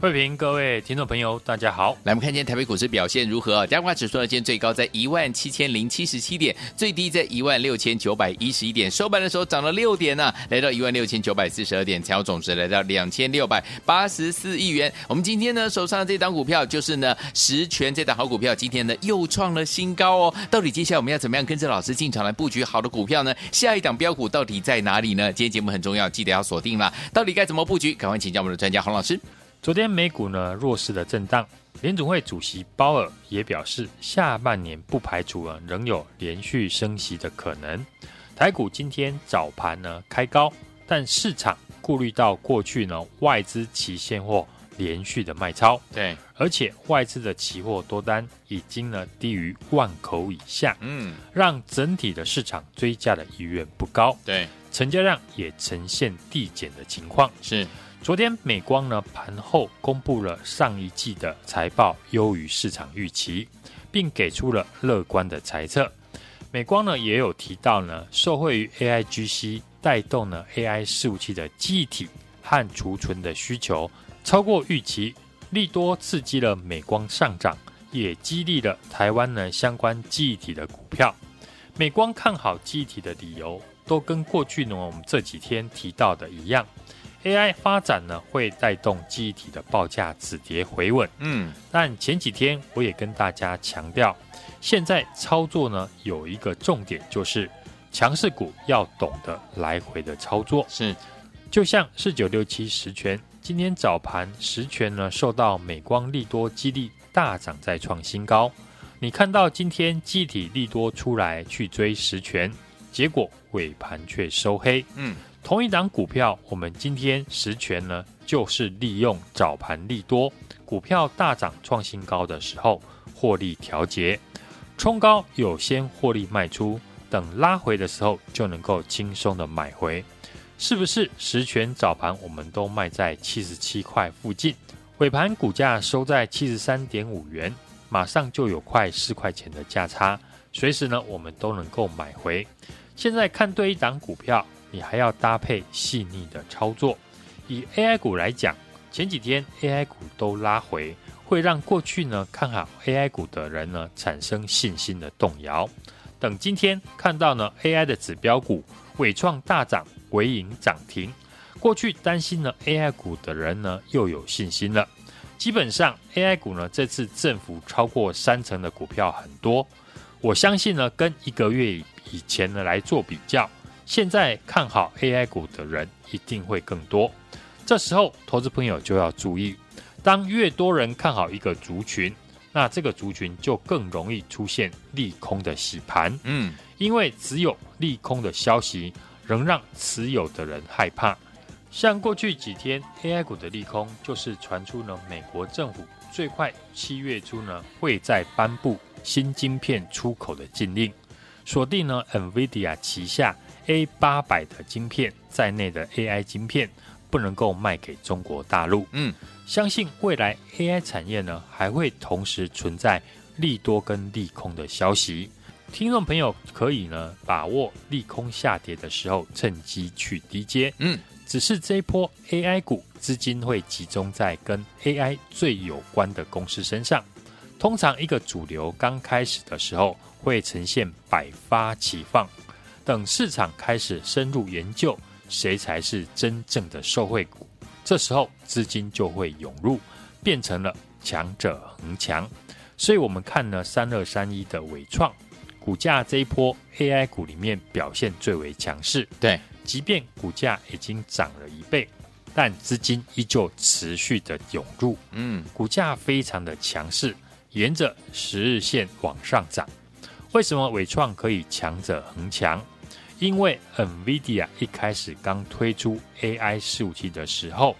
慧平，各位听众朋友，大家好。来，我们看见台北股市表现如何？加权指数呢，今天最高在一万七千零七十七点，最低在一万六千九百一十一点，收盘的时候涨了六点呢、啊，来到一万六千九百四十二点，成交总值来到两千六百八十四亿元。我们今天呢，手上的这档股票就是呢，十銓这档好股票，今天呢又创了新高哦。到底接下来我们要怎么样跟着老师进场来布局好的股票呢？下一档标股到底在哪里呢？今天节目很重要，记得要锁定了。到底该怎么布局？赶快请教我们的专家洪老师。昨天美股呢弱势的震荡，联总会主席鲍尔也表示，下半年不排除啊仍有连续升息的可能。台股今天早盘呢开高，但市场顾虑到过去呢外资期现货连续的卖超，对，而且外资的期货多单已经呢低于万口以下，嗯，让整体的市场追价的意愿不高，对，成交量也呈现递减的情况，是。昨天美光呢盘后公布了上一季的财报优于市场预期，并给出了乐观的猜测。美光呢也有提到呢，受惠于 AIGC 带动呢 AI 服务器的记忆体和储存的需求超过预期，利多刺激了美光上涨，也激励了台湾呢相关记忆体的股票。美光看好记忆体的理由都跟过去呢我们这几天提到的一样。AI 发展呢，会带动记忆体的报价止跌回稳。嗯，但前几天我也跟大家强调，现在操作呢有一个重点，就是强势股要懂得来回的操作。是，就像四九六七十权，今天早盘十权呢受到美光利多激励大涨，再创新高。你看到今天记忆体利多出来去追十权，结果尾盘却收黑。嗯。同一档股票，我们今天实权呢，就是利用早盘利多，股票大涨创新高的时候获利调节，冲高有先获利卖出，等拉回的时候就能够轻松的买回，是不是？实权早盘我们都卖在七十七块附近，尾盘股价收在七十三点五元，马上就有快四块钱的价差，随时呢我们都能够买回。现在看对一档股票。你还要搭配细腻的操作。以 AI 股来讲，前几天 AI 股都拉回，会让过去呢看好 AI 股的人呢产生信心的动摇。等今天看到呢 AI 的指标股纬创大涨，纬颖涨停，过去担心呢 AI 股的人呢又有信心了。基本上 AI 股呢这次振幅超过三成的股票很多，我相信呢跟一个月以前呢来做比较。现在看好 AI 股的人一定会更多，这时候投资朋友就要注意，当越多人看好一个族群，那这个族群就更容易出现利空的洗盘。嗯，因为只有利空的消息仍让持有的人害怕。像过去几天 AI 股的利空，就是传出呢，美国政府最快七月初呢会在颁布新晶片出口的禁令，锁定呢 NVIDIA 旗下。A 八百的晶片在内的 AI 晶片不能够卖给中国大陆。嗯，相信未来 AI 产业呢还会同时存在利多跟利空的消息。听众朋友可以呢把握利空下跌的时候趁机去低接。嗯，只是这一波 AI 股资金会集中在跟 AI 最有关的公司身上。通常一个主流刚开始的时候会呈现百花齐放。等市场开始深入研究谁才是真正的受惠股，这时候资金就会涌入，变成了强者恒强。所以，我们看呢，三二三一的伟创股价这一波 AI 股里面表现最为强势。对，即便股价已经涨了一倍，但资金依旧持续的涌入。嗯，股价非常的强势，沿着十日线往上涨。为什么伟创可以强者恒强？因为 NVIDIA 一开始刚推出 AI 伺服器的时候，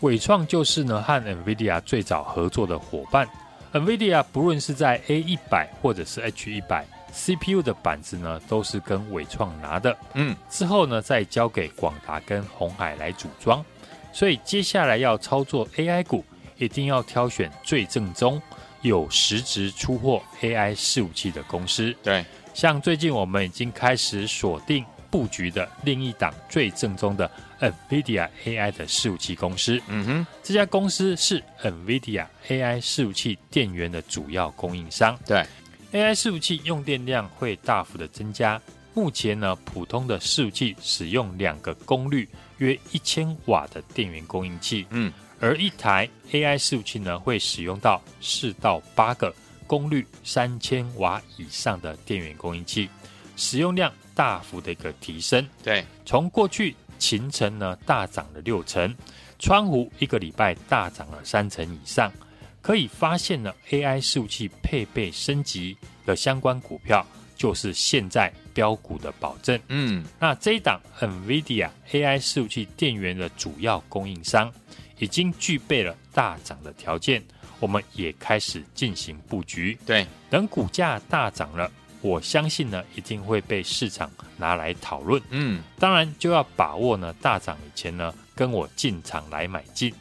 伟创就是呢和 NVIDIA 最早合作的伙伴。NVIDIA 不论是在 A 一百或者是 H 一百 CPU 的板子呢，都是跟伟创拿的。嗯，之后呢再交给广达跟鸿海来组装。所以接下来要操作 AI 股，一定要挑选最正宗、有实质出货 AI 伺服器的公司。对。像最近我们已经开始锁定布局的另一档最正宗的 NVIDIA AI 的伺服器公司。嗯哼，这家公司是 NVIDIA AI 伺服器电源的主要供应商。对，AI 伺服器用电量会大幅的增加。目前呢，普通的伺服器使用两个功率约一千瓦的电源供应器。嗯，而一台 AI 伺服器呢，会使用到四到八个。功率三千瓦以上的电源供应器，使用量大幅的一个提升。对，从过去秦城呢大涨了六成，川湖一个礼拜大涨了三成以上，可以发现呢 AI 服务器配备升级的相关股票，就是现在标股的保证。嗯，那这一档 NVIDIA AI 服务器电源的主要供应商，已经具备了大涨的条件。我们也开始进行布局，对，等股价大涨了，我相信呢，一定会被市场拿来讨论。嗯，当然就要把握呢，大涨以前呢，跟我进场来买进。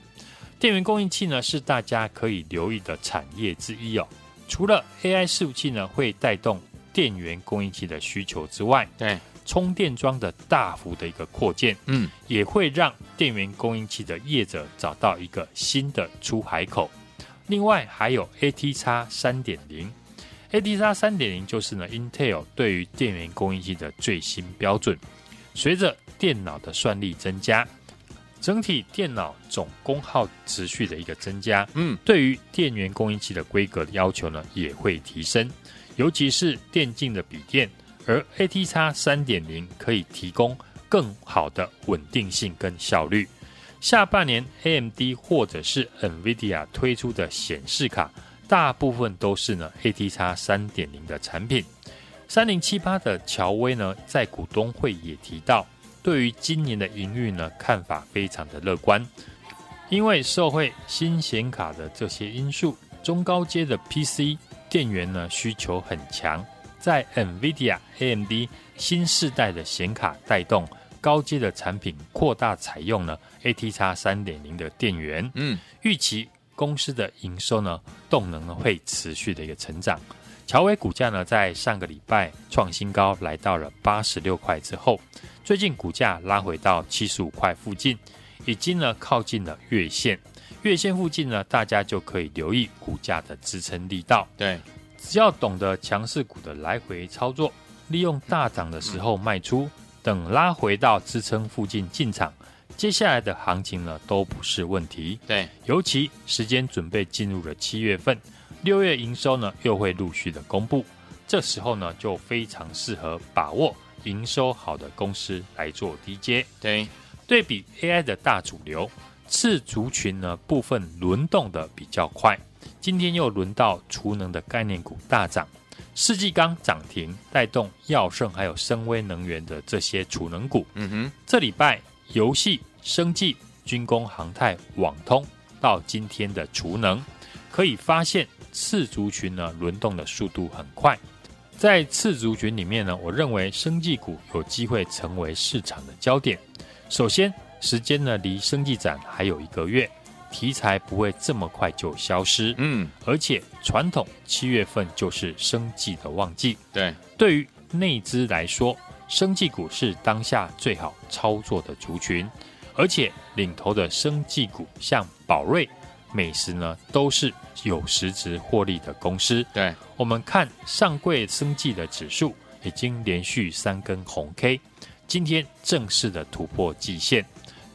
电源供应器呢，是大家可以留意的产业之一哦。除了 AI 伺服器呢，会带动电源供应器的需求之外，对，充电桩的大幅的一个扩建，嗯，也会让电源供应器的业者找到一个新的出海口。另外还有 ATX 三点零，ATX 三点零就是呢，Intel 对于电源供应器的最新标准。随着电脑的算力增加，整体电脑总功耗持续的一个增加，嗯，对于电源供应器的规格的要求呢也会提升，尤其是电竞的笔电，而 ATX 三点零可以提供更好的稳定性跟效率。下半年，AMD 或者是 NVIDIA 推出的显示卡，大部分都是呢 ATX 三点零的产品。三零七八的乔威呢，在股东会也提到，对于今年的营运呢，看法非常的乐观，因为受惠新显卡的这些因素，中高阶的 PC 电源呢需求很强，在 NVIDIA、AMD 新世代的显卡带动。高阶的产品扩大采用了 ATX 三点零的电源，嗯，预期公司的营收呢，动能呢会持续的一个成长。乔威股价呢在上个礼拜创新高，来到了八十六块之后，最近股价拉回到七十五块附近，已经呢靠近了月线，月线附近呢大家就可以留意股价的支撑力道。对，只要懂得强势股的来回操作，利用大涨的时候卖出。等拉回到支撑附近进场，接下来的行情呢都不是问题。对，尤其时间准备进入了七月份，六月营收呢又会陆续的公布，这时候呢就非常适合把握营收好的公司来做低阶。对，对比 AI 的大主流，次族群呢部分轮动的比较快，今天又轮到储能的概念股大涨。世纪钢涨停，带动耀盛还有深威能源的这些储能股。嗯哼，这礼拜游戏、生技、军工、航太、网通到今天的储能，可以发现次族群呢轮动的速度很快。在次族群里面呢，我认为生技股有机会成为市场的焦点。首先，时间呢离生技展还有一个月。题材不会这么快就消失，嗯，而且传统七月份就是生计的旺季，对，对于内资来说，生计股是当下最好操作的族群，而且领头的生计股像宝瑞、美食呢，都是有实质获利的公司，对，我们看上柜生计的指数已经连续三根红 K，今天正式的突破季线，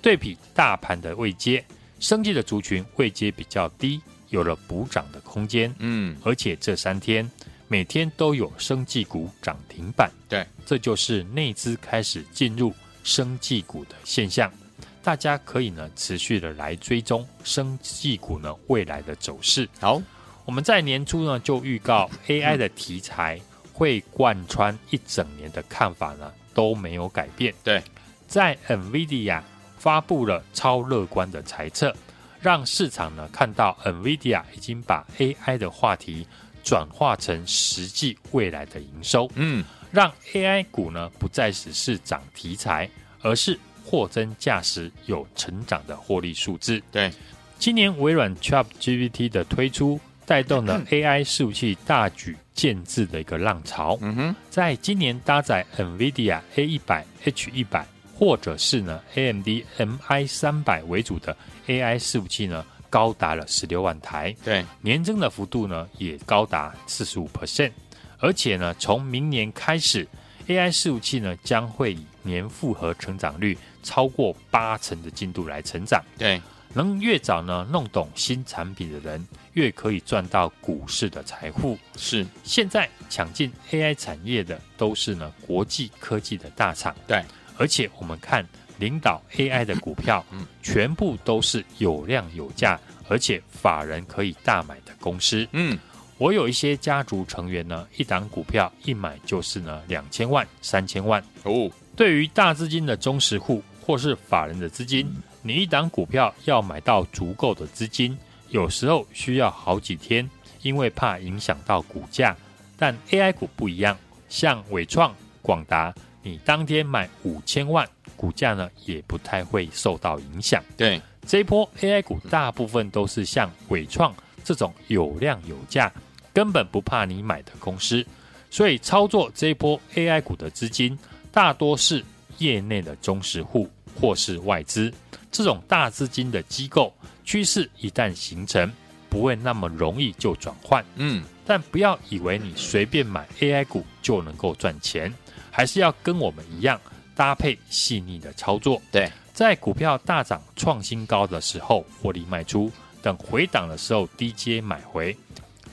对比大盘的位阶。生技的族群位阶比较低，有了补涨的空间。嗯，而且这三天每天都有生技股涨停板。对，这就是内资开始进入生技股的现象。大家可以呢持续的来追踪生技股呢未来的走势。好，我们在年初呢就预告 AI 的题材会贯穿一整年的看法呢都没有改变。对，在 NVIDIA 发布了超乐观的猜测，让市场呢看到 NVIDIA 已经把 AI 的话题转化成实际未来的营收。嗯，让 AI 股呢不再只是涨题材，而是货真价实有成长的获利数字。对，今年微软 ChatGPT 的推出，带动了 AI 伺服器大举建置的一个浪潮。嗯哼，在今年搭载 NVIDIA A 一百、H 一百，或者是呢 AMD MI 三百为主的 AI 伺服器呢，高达了十六万台。对，年增的幅度呢也高达四十五 percent。而且呢，从明年开始，AI 伺服器呢将会以年复合成长率超过八成的进度来成长。对。能越早呢弄懂新产品的人，越可以赚到股市的财富。是，现在抢进 AI 产业的都是呢国际科技的大厂。对，而且我们看领导 AI 的股票，嗯，全部都是有量有价，而且法人可以大买的公司。嗯，我有一些家族成员呢，一档股票一买就是呢两千万、三千万。哦，对于大资金的忠实户或是法人的资金。嗯你一档股票要买到足够的资金，有时候需要好几天，因为怕影响到股价。但 AI 股不一样，像伟创、广达，你当天买五千万，股价呢也不太会受到影响。对，这一波 AI 股大部分都是像伟创这种有量有价，根本不怕你买的公司。所以操作这一波 AI 股的资金，大多是业内的中实户或是外资。这种大资金的机构趋势一旦形成，不会那么容易就转换。嗯，但不要以为你随便买 AI 股就能够赚钱，还是要跟我们一样搭配细腻的操作。对，在股票大涨创新高的时候获利卖出，等回档的时候低阶买回。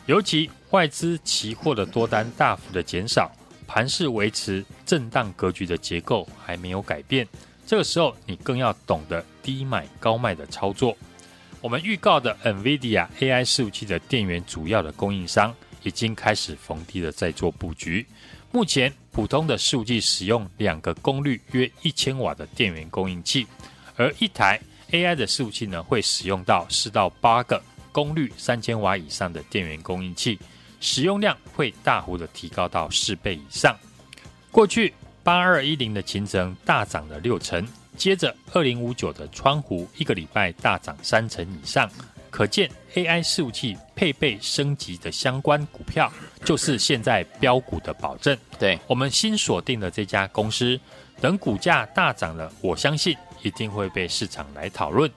尤其外资期货的多单大幅的减少，盘势维持震荡格局的结构还没有改变。这个时候，你更要懂得低买高卖的操作。我们预告的 NVIDIA AI 服务器的电源主要的供应商已经开始逢低的在做布局。目前，普通的伺服器使用两个功率约一千瓦的电源供应器，而一台 AI 的伺服器呢，会使用到四到八个功率三千瓦以上的电源供应器，使用量会大幅的提高到四倍以上。过去。八二一零的勤诚大涨了六成，接着二零五九的川湖一个礼拜大涨三成以上，可见 AI 伺服器配备升级的相关股票，就是现在标股的保证。对，我们新锁定的这家公司，等股价大涨了，我相信一定会被市场来讨论。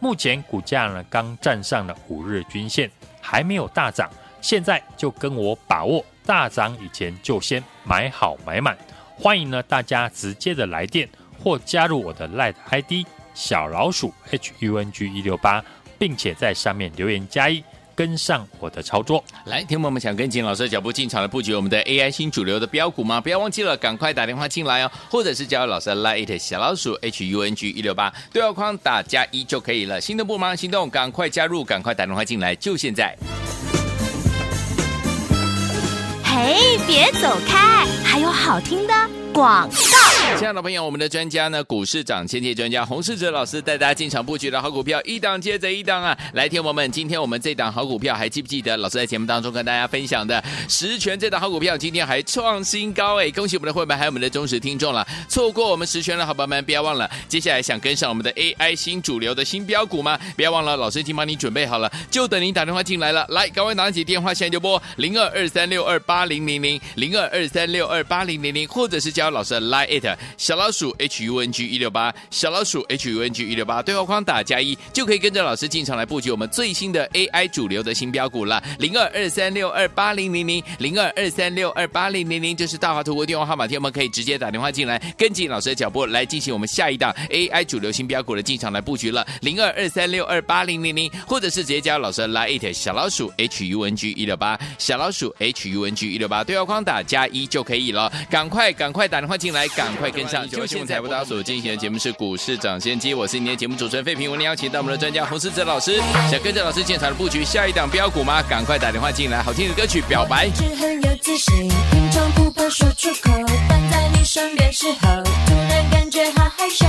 目前股价呢刚站上了五日均线，还没有大涨，现在就跟我把握大涨以前就先买好买满。欢迎呢，大家直接的来电或加入我的 Line ID 小老鼠 HUNG 一六八，并且在上面留言加一，跟上我的操作。来，听友们想跟紧老师的脚步进场来布局我们的 AI 新主流的标股吗？不要忘记了，赶快打电话进来哦，或者是加入老师的 Lite 小老鼠 HUNG 一六八，对话框打加一就可以了。心动不忙行动，赶快加入，赶快打电话进来，就现在。哎，别走开，还有好听的广告。亲爱的朋友，我们的专家呢，股市涨千亿专家洪世哲老师带大家进场布局的好股票，一档接着一档啊！来，听我们，今天我们这档好股票还记不记得？老师在节目当中跟大家分享的十銓这档好股票，今天还创新高哎！恭喜我们的会员，还有我们的忠实听众了。错过我们十銓的好朋友们，不要忘了，接下来想跟上我们的 AI 新主流的新标股吗？不要忘了，老师已经帮你准备好了，就等您打电话进来了。来，赶快拿起电话，现在就拨零二二三六二八零零零零二二三六二八零零零，或者是加老师的 Line it 小老鼠 H U N G 一六八，小老鼠 H U N G 一六八，对话框打加一，就可以跟着老师进场来布局我们最新的 AI 主流的新标股了。零二二三六二八零零零，零二二三六二八零零零，就是大华图的电话号码，天我们可以直接打电话进来，跟紧老师的脚步来进行我们下一档 AI 主流新标股的进场来布局了。零二二三六二八零零零，或者是直接加老师的 Line it 小老鼠 H U N G 一六八，小老鼠 H U N G 一六八，对话框打加一就可以了。赶快赶快打电话进来，赶快。跟上。就现在，为大家所进行的节目是股市涨先机，我是今天节目主持人费平。我们邀请到我们的专家洪世哲老师，想跟着老师进场的布局下一档标股吗？赶快打电话进来，好听的歌曲表白。很有自信，平常不怕说出口，但在你身边时候，突然感觉好害羞。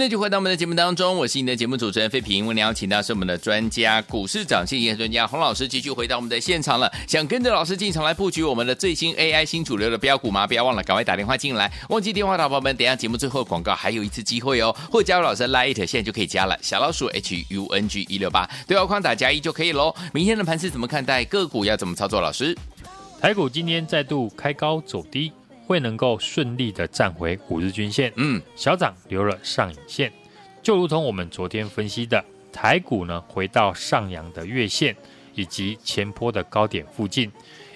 欢迎继续回到我们的节目当中，我是你的节目主持人费平。我们邀请到是我们的专家，股市涨先机专家洪老师，继续回到我们的现场了。想跟着老师进场来布局我们的最新 AI 新主流的标股吗？不要忘了，赶快打电话进来。忘记电话的宝宝们，等下节目最后广告还有一次机会哦，或加入老师 Lite，现在就可以加了。小老鼠 H U N G 一六八，对话框打加一就可以喽。明天的盘是怎么看待？个股要怎么操作？老师，台股今天再度开高走低。会能够顺利的站回五日均线，嗯，小涨留了上影线，就如同我们昨天分析的，台股呢回到上扬的月线以及前坡的高点附近，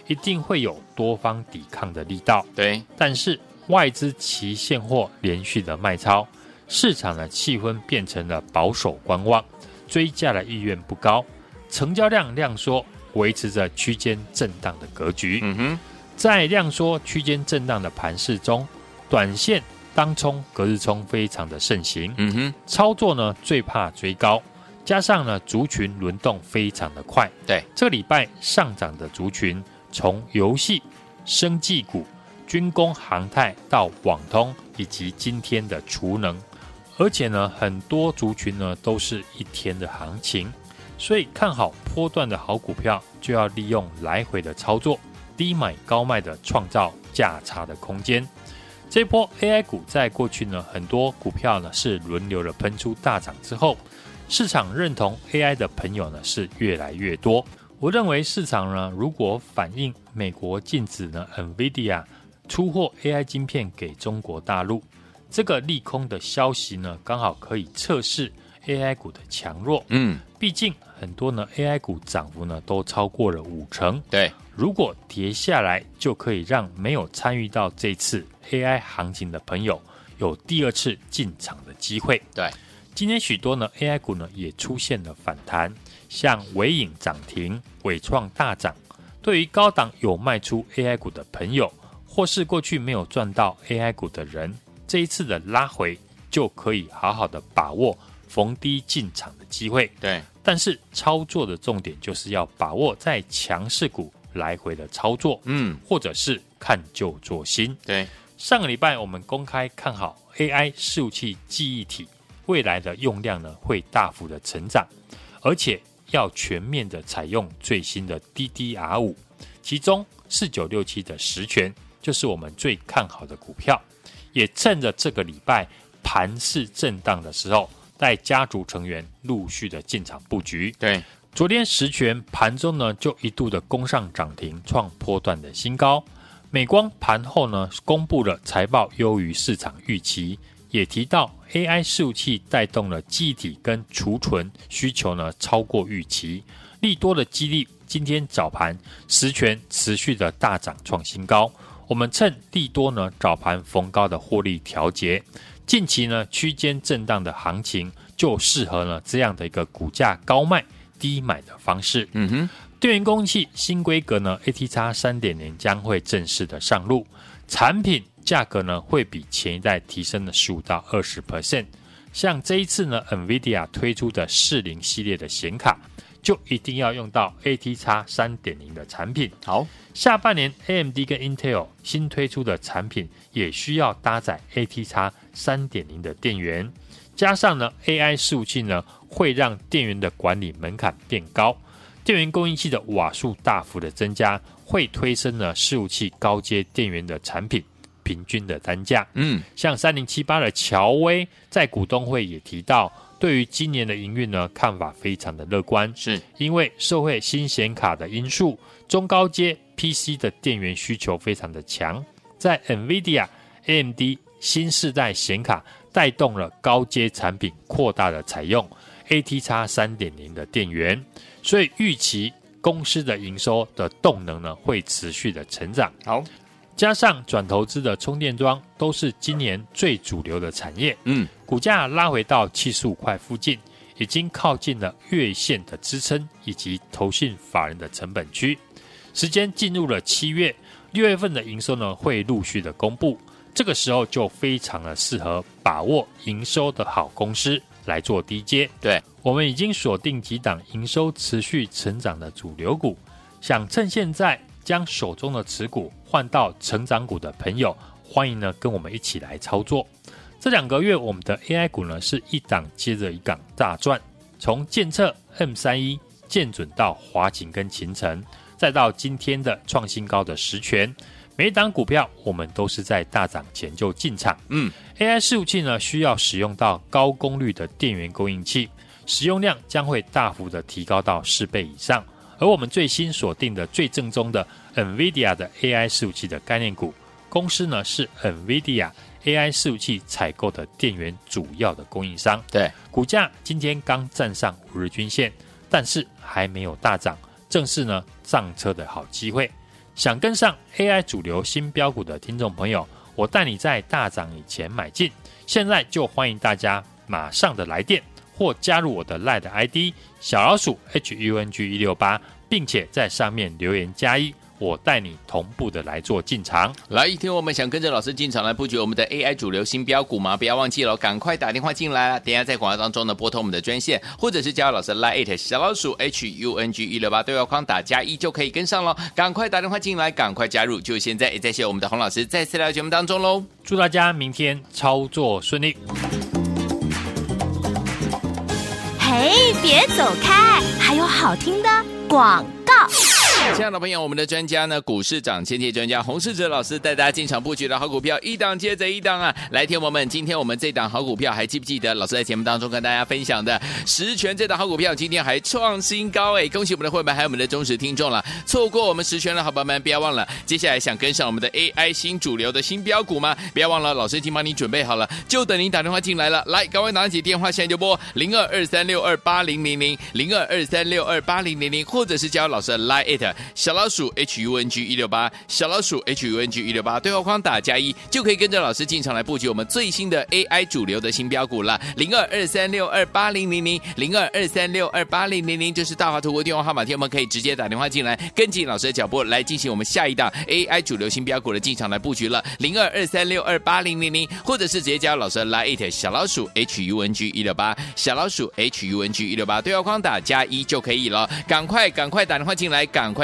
一定会有多方抵抗的力道，对。但是外资期现货连续的卖超，市场的气氛变成了保守观望，追价的意愿不高，成交量量缩，维持着区间震荡的格局，嗯哼。在量缩区间震荡的盘势中，短线当冲、隔日冲非常的盛行。嗯哼，操作呢最怕追高，加上呢族群轮动非常的快。对，这个礼拜上涨的族群，从游戏、生技股、军工、航太到网通，以及今天的储能，而且呢很多族群呢都是一天的行情，所以看好波段的好股票，就要利用来回的操作。低买高卖的创造价差的空间。这波 AI 股在过去呢，很多股票呢是轮流的喷出大涨之后，市场认同 AI 的朋友呢是越来越多。我认为市场呢，如果反映美国禁止呢 NVIDIA 出货 AI 晶片给中国大陆，这个利空的消息呢，刚好可以测试 AI 股的强弱。嗯，毕竟很多呢 AI 股涨幅呢都超过了五成。对，如果跌下来，就可以让没有参与到这次 AI 行情的朋友有第二次进场的机会。对，今天许多呢 AI 股呢也出现了反弹。像伟影涨停，伟创大涨。对于高档有卖出 AI 股的朋友，或是过去没有赚到 AI 股的人，这一次的拉回就可以好好的把握逢低进场的机会。对，但是操作的重点就是要把握在强势股来回的操作，嗯，或者是看旧做新。对，上个礼拜我们公开看好 AI 伺服器记忆体未来的用量呢会大幅的成长，而且。要全面的采用最新的 DDR 五其中四九六七的实权就是我们最看好的股票，也趁着这个礼拜盘势震荡的时候，带家族成员陆续的进场布局。对，昨天实权盘中呢就一度的攻上涨停，创波段的新高。美光盘后呢公布了财报优于市场预期。也提到 AI 伺服器带动了记忆体跟储存需求呢，超过预期，利多的激励。今天早盘实权持续的大涨创新高，我们趁利多呢早盘逢高的获利调节。近期呢区间震荡的行情就适合呢这样的一个股价高卖低买的方式。嗯哼，电源供应器新规格呢 ATX 三点零将会正式的上路，产品。价格呢会比前一代提升了十五到二十 percent，像这一次呢，NVIDIA 推出的四零系列的显卡，就一定要用到 ATX 三点零的产品。好，下半年 AMD 跟 Intel 新推出的产品也需要搭载 ATX 三点零的电源，加上呢 AI 伺服器呢会让电源的管理门槛变高，电源供应器的瓦数大幅的增加，会推升呢伺服器高阶电源的产品。平均的单价，嗯，像三零七八的乔威在股东会也提到，对于今年的营运呢，看法非常的乐观，是因为社会新显卡的因素，中高阶 PC 的电源需求非常的强，在 NVIDIA、AMD 新世代显卡带动了高阶产品扩大的采用 ATX 三点零的电源，所以预期公司的营收的动能呢会持续的成长。好。加上转投资的充电桩都是今年最主流的产业，嗯，股价拉回到七十五块附近，已经靠近了月线的支撑以及投信法人的成本区。时间进入了七月，六月份的营收呢会陆续的公布，这个时候就非常的适合把握营收的好公司来做低阶。对，我们已经锁定几档营收持续成长的主流股，想趁现在。将手中的持股换到成长股的朋友，欢迎呢跟我们一起来操作。这两个月我们的 AI 股呢是一档接着一档大赚，从建测 M 三一、建准到华擎跟秦城，再到今天的创新高的实权，每一档股票我们都是在大涨前就进场。嗯，AI 伺服器呢需要使用到高功率的电源供应器，使用量将会大幅的提高到四倍以上。而我们最新锁定的最正宗的 NVIDIA 的 AI 服务器的概念股，公司呢是 NVIDIA AI 服务器采购的电源主要的供应商。对，股价今天刚站上五日均线，但是还没有大涨，正是呢上车的好机会。想跟上 AI 主流新标股的听众朋友，我带你在大涨以前买进，现在就欢迎大家马上的来电。或加入我的 LINE ID 小老鼠 HUNG 一六八，并且在上面留言加一，我带你同步的来做进场。来，一天我们想跟着老师进场来布局我们的 AI 主流新标股吗？不要忘记了，赶快打电话进来了。等下在广告当中呢，拨通我们的专线，或者是加入老师 LINE 小老鼠 HUNG 一六八对话框打加一就可以跟上了。赶快打电话进来，赶快加入，就现在！也再谢我们的洪老师再次来到节目当中喽。祝大家明天操作顺利。哎，别走开！还有好听的广。亲爱的朋友，我们的专家呢，股市涨先机专家洪世哲老师带大家进场布局的好股票，一档接着一档啊！来，听我们，今天我们这档好股票还记不记得？老师在节目当中跟大家分享的十全这档好股票，今天还创新高哎！恭喜我们的会员还有我们的忠实听众了。错过我们十全的好朋友们，不要忘了，接下来想跟上我们的 AI 新主流的新标股吗？不要忘了，老师已经帮你准备好了，就等您打电话进来了。来，赶快拿起电话，现在就拨零二二三六二八零零零零二二三六二八零零零，或者是加老师的 Line it。小老鼠 H U N G 一六八，小老鼠 H U N G 一六八，对话框打加一，就可以跟着老师进场来布局我们最新的 AI 主流的新标股了。零二二三六二八零零零，零二二三六二八零零零，就是大华图的电话号码，听我们可以直接打电话进来，跟紧老师的脚步来进行我们下一档 AI 主流新标股的进场来布局了。零二二三六二八零零零，或者是直接加老师的 Line 小老鼠 H U N G 一六八，小老鼠 H U N G 一六八，对话框打加一就可以了。赶快赶快打电话进来，赶快